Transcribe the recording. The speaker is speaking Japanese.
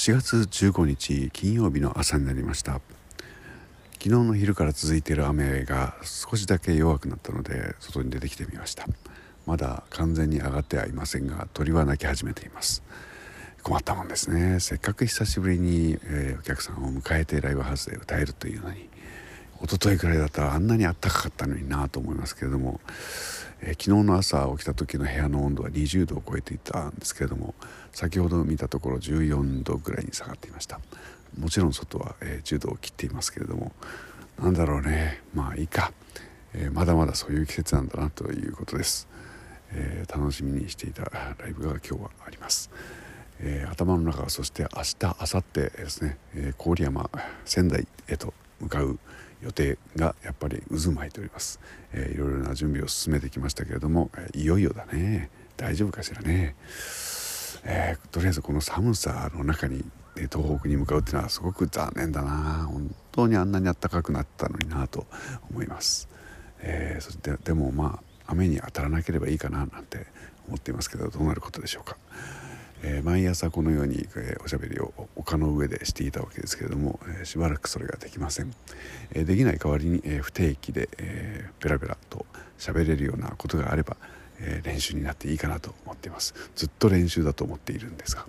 4月15日金曜日の朝になりました。昨日の昼から続いている雨が少しだけ弱くなったので外に出てきてみました。まだ完全に上がってはいませんが鳥は鳴き始めています。困ったもんですね。せっかく久しぶりに、えー、お客さんを迎えてライブハウスで歌えるというのに。一昨日くらいだったらあんなに暖かかったのになと思いますけれども、えー、昨日の朝起きた時の部屋の温度は20度を超えていたんですけれども先ほど見たところ14度ぐらいに下がっていました。もちろん外は、えー、10度を切っていますけれどもなんだろうね。まあいいか、えー、まだまだそういう季節なんだなということです、えー、楽しみにしていたライブが今日はあります、え、頭の中そして明日明後日ですね、え、郡山仙台へと向かう予定がやっぱり渦巻いております、えー、いろいろな準備を進めてきましたけれども、え、いよいよだね。大丈夫かしらね、えー、とりあえずこの寒さの中に東北に向かうっていうのはすごく残念だな。本当にあんなに暖かくなったのになと思います、えー、そしてでもまあ雨に当たらなければいいかななんて思っていますけどどうなることでしょうか。えー、毎朝このように、えー、おしゃべりを丘の上でしていたわけですけれども、えー、しばらくそれができません、えできない代わりに、え不定期で、えー、ベラベラと喋れるようなことがあれば、え練習になっていいかなと思っていますずっと練習だと思っているんですが。